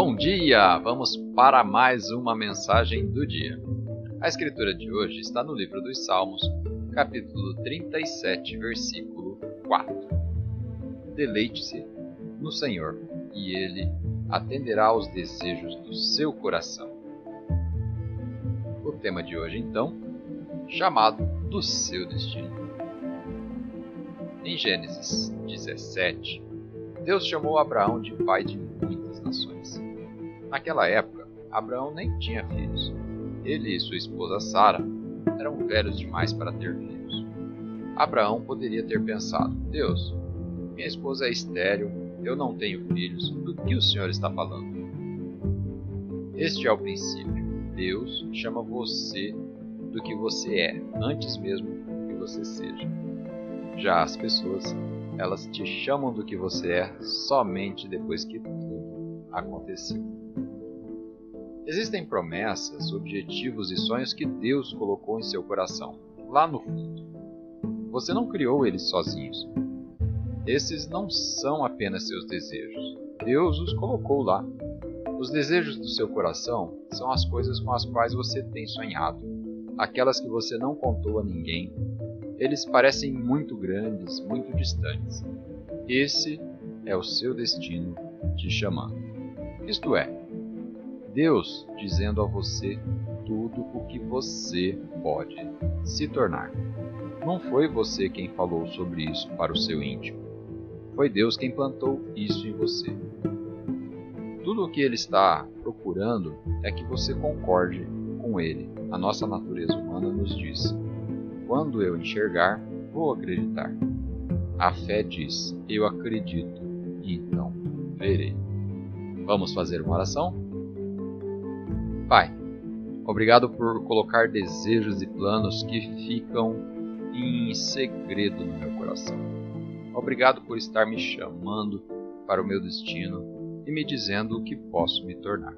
Bom dia! Vamos para mais uma mensagem do dia. A escritura de hoje está no livro dos Salmos, capítulo 37, versículo 4. Deleite-se no Senhor, e Ele atenderá aos desejos do seu coração. O tema de hoje, então, chamado do seu destino. Em Gênesis 17, Deus chamou Abraão de pai de muitas nações. Naquela época, Abraão nem tinha filhos. Ele e sua esposa Sara eram velhos demais para ter filhos. Abraão poderia ter pensado: Deus, minha esposa é estéril, eu não tenho filhos, do que o Senhor está falando? Este é o princípio. Deus chama você do que você é, antes mesmo que você seja. Já as pessoas, elas te chamam do que você é somente depois que tudo aconteceu. Existem promessas, objetivos e sonhos que Deus colocou em seu coração, lá no fundo. Você não criou eles sozinhos. Esses não são apenas seus desejos. Deus os colocou lá. Os desejos do seu coração são as coisas com as quais você tem sonhado, aquelas que você não contou a ninguém, eles parecem muito grandes, muito distantes. Esse é o seu destino te chamando. Isto é, Deus dizendo a você tudo o que você pode se tornar. Não foi você quem falou sobre isso para o seu íntimo. Foi Deus quem plantou isso em você. Tudo o que Ele está procurando é que você concorde com Ele. A nossa natureza humana nos diz: quando eu enxergar, vou acreditar. A fé diz: Eu acredito, e então verei. Vamos fazer uma oração? Pai, obrigado por colocar desejos e planos que ficam em segredo no meu coração. Obrigado por estar me chamando para o meu destino e me dizendo o que posso me tornar.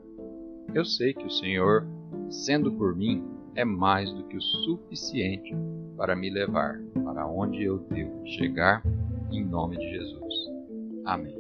Eu sei que o Senhor, sendo por mim, é mais do que o suficiente para me levar para onde eu devo chegar, em nome de Jesus. Amém.